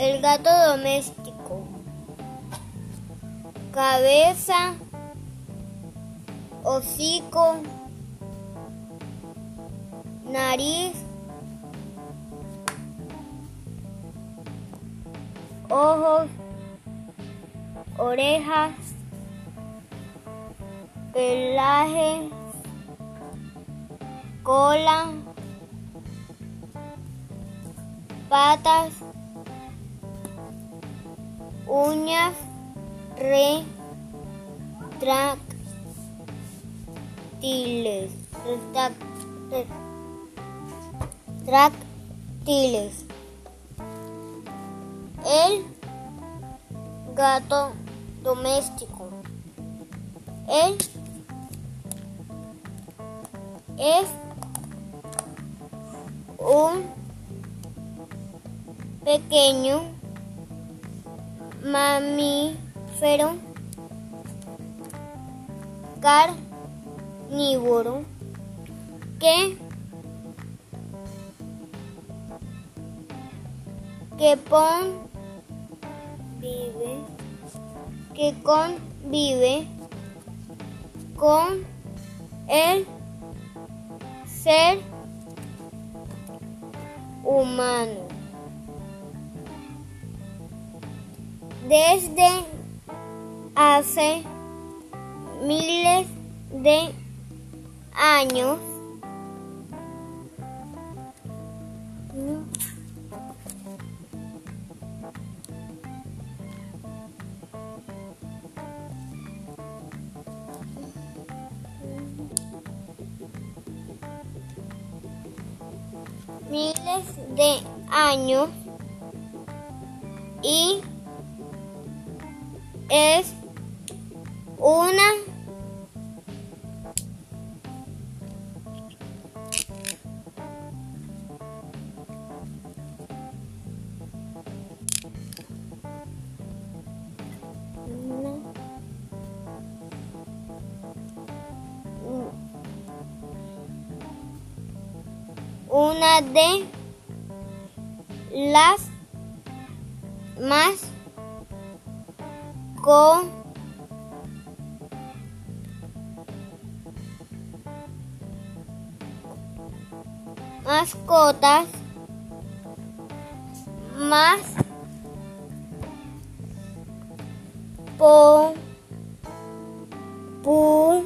El gato doméstico. Cabeza, hocico, nariz, ojos, orejas, pelaje, cola, patas, uñas, retráctiles, retráctiles. El gato doméstico. Él es un pequeño mamífero carnívoro. Que que convive que convive con el ser humano. Desde hace miles de años, miles de años y es una una de las más con mascotas más po, pu,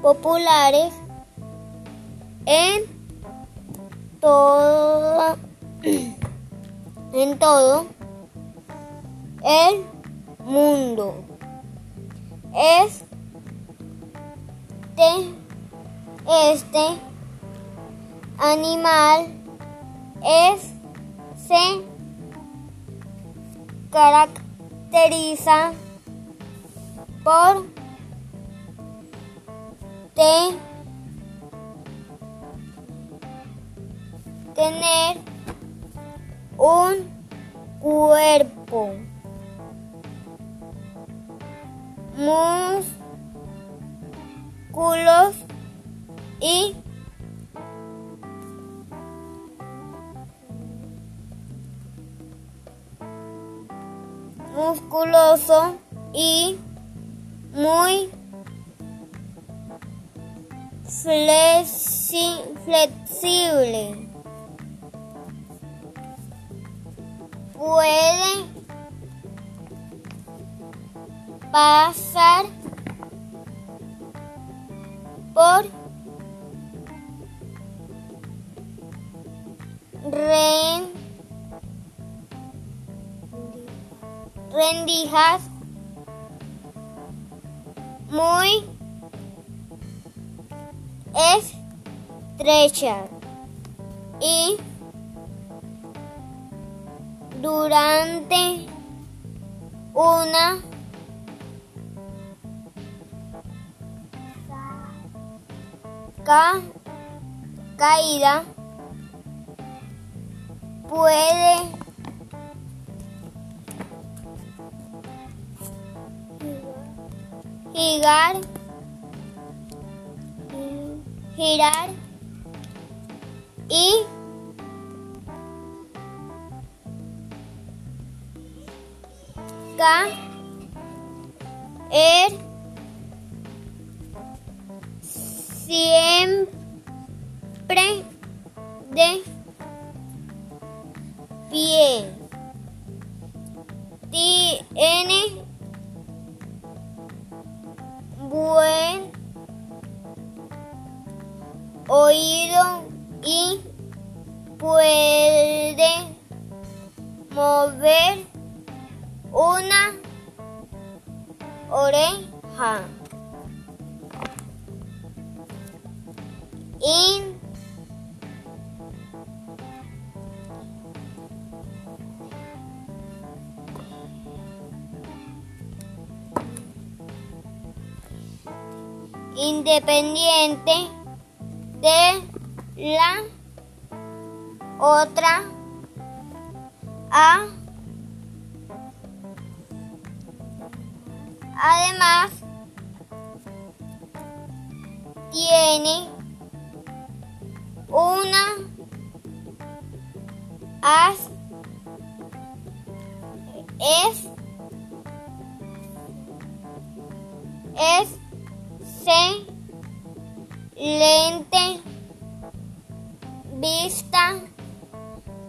populares en todo en todo el mundo. Este, este animal es, se caracteriza por te, tener un cuerpo músculos y musculoso y muy flexi- flexible. Puede pasar por ren- rendijas muy estrechas y durante una ca- caída puede girar girar I K Er Siempre de pie. Tiene buen oído y puede mover una oreja. In independiente de la otra A. Además, tiene una as es es lente vista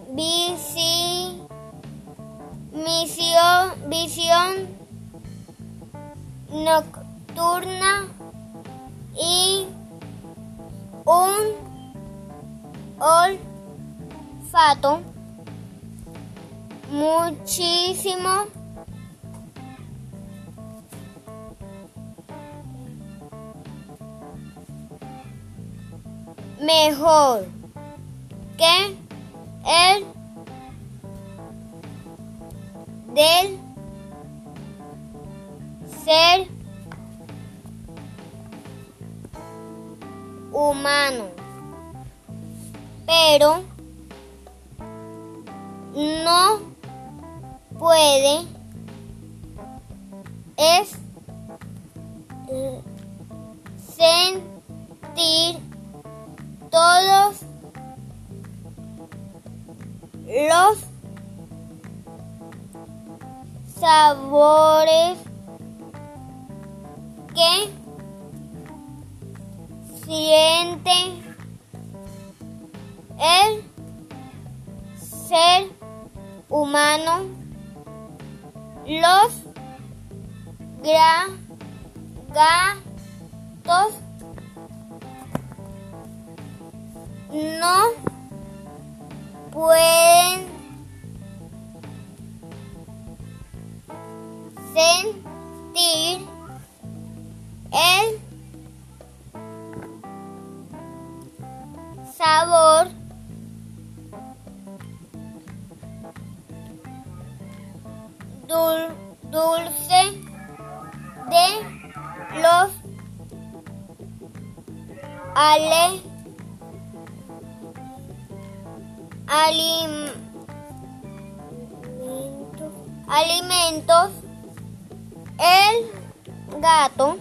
visi, misión, visión nocturna y un olfato muchísimo mejor que el del ser humano, pero no puede es sentir todos los sabores que siente el ser humano, los gatos no pueden sentir sabor. Dulce de los ale alimentos, el gato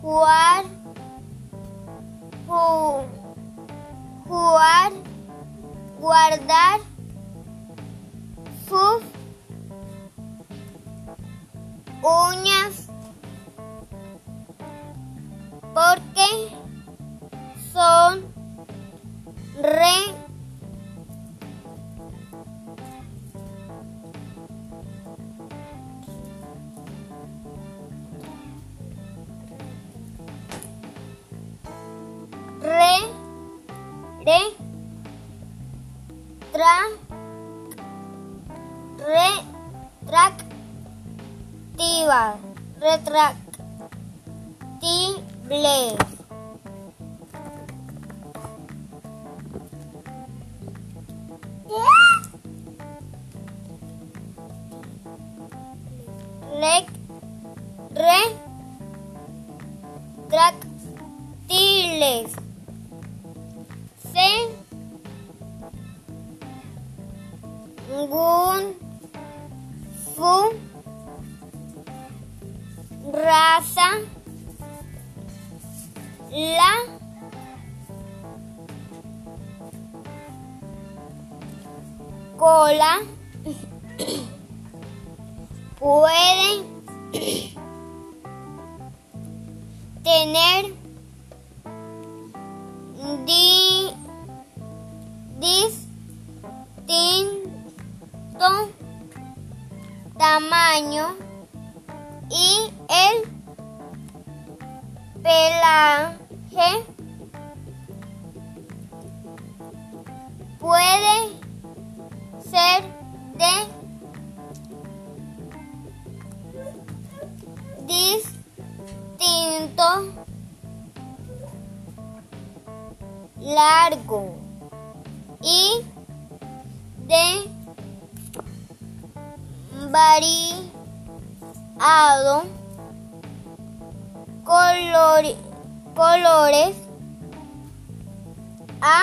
jugar, jugar, guardar sus uñas porque son tra re track la cola puede tener di- distinto tamaño y el pelaje puede ser de distinto largo y de variado color- colores a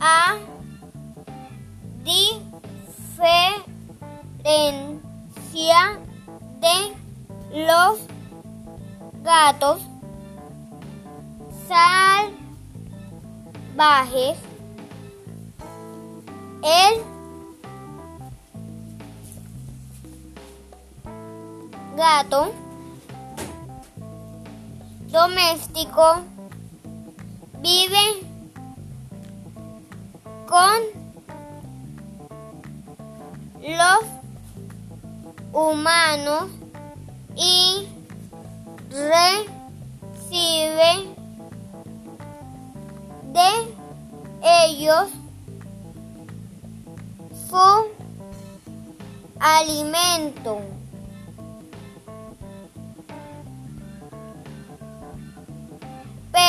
a diferencia de los gatos salvajes. El gato doméstico vive con los humanos y recibe de ellos su alimento.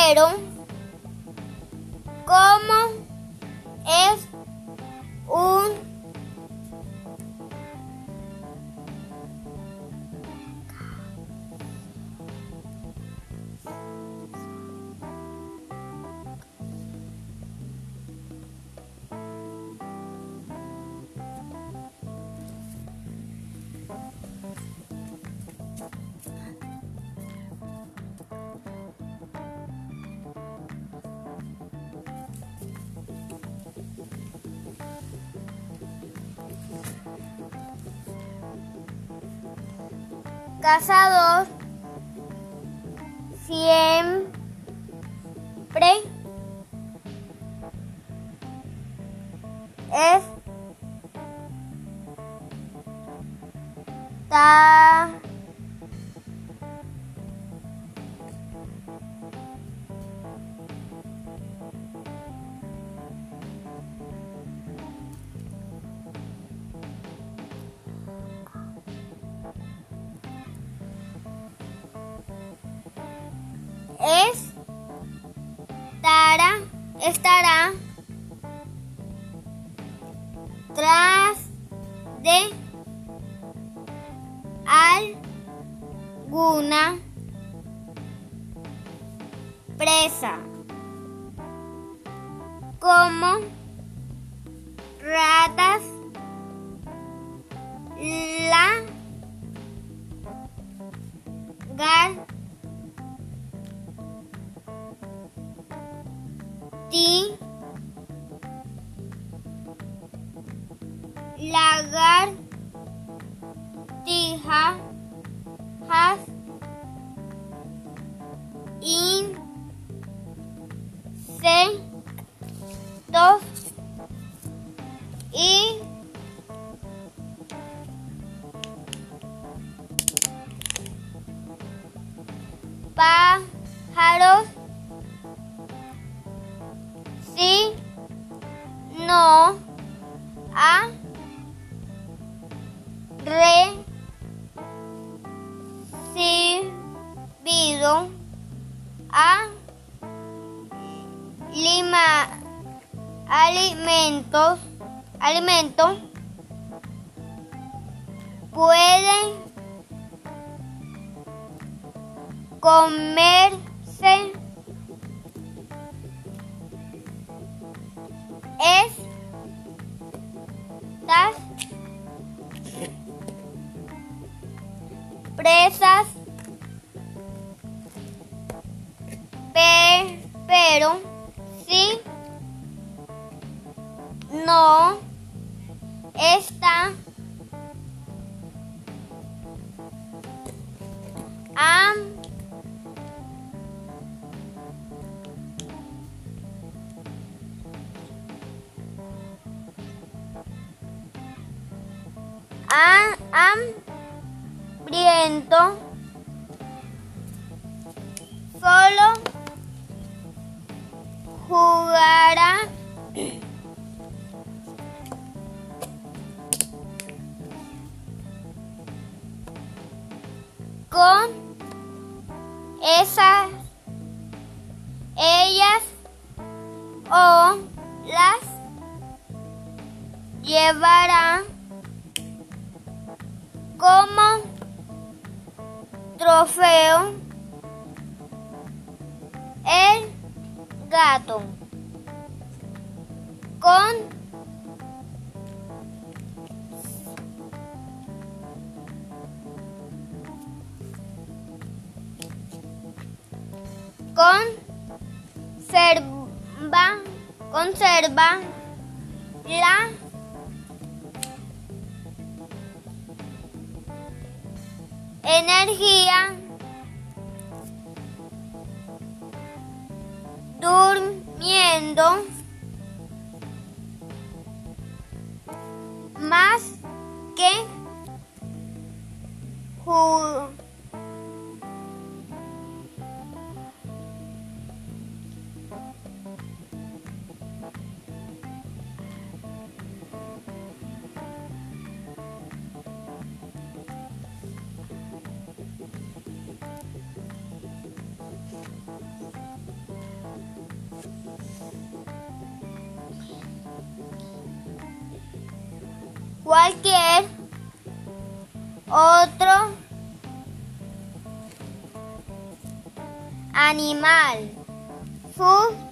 Pero, como es un cazador siempre es de alguna presa como ratas la gar insectos alimentos, alimentos pueden comerse estas presas pero sin no. Está am. A- hambriento o las llevará como trofeo el gato con conserva conserva la energía durmiendo más que cualquier otro animal. Su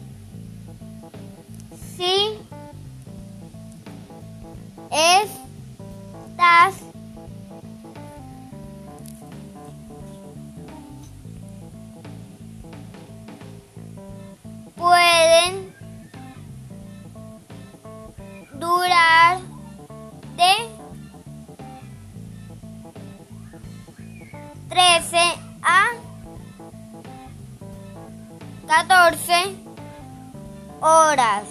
horas.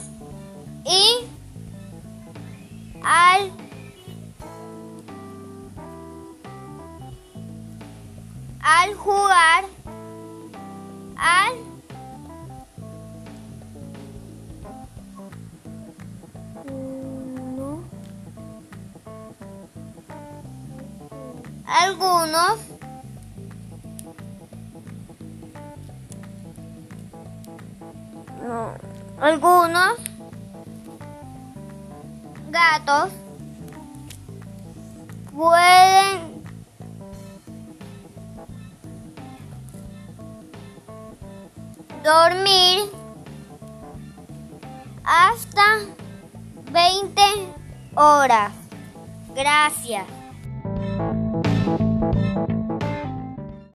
Y al al jugar al no algunos algunos gatos pueden dormir hasta 20 horas. Gracias.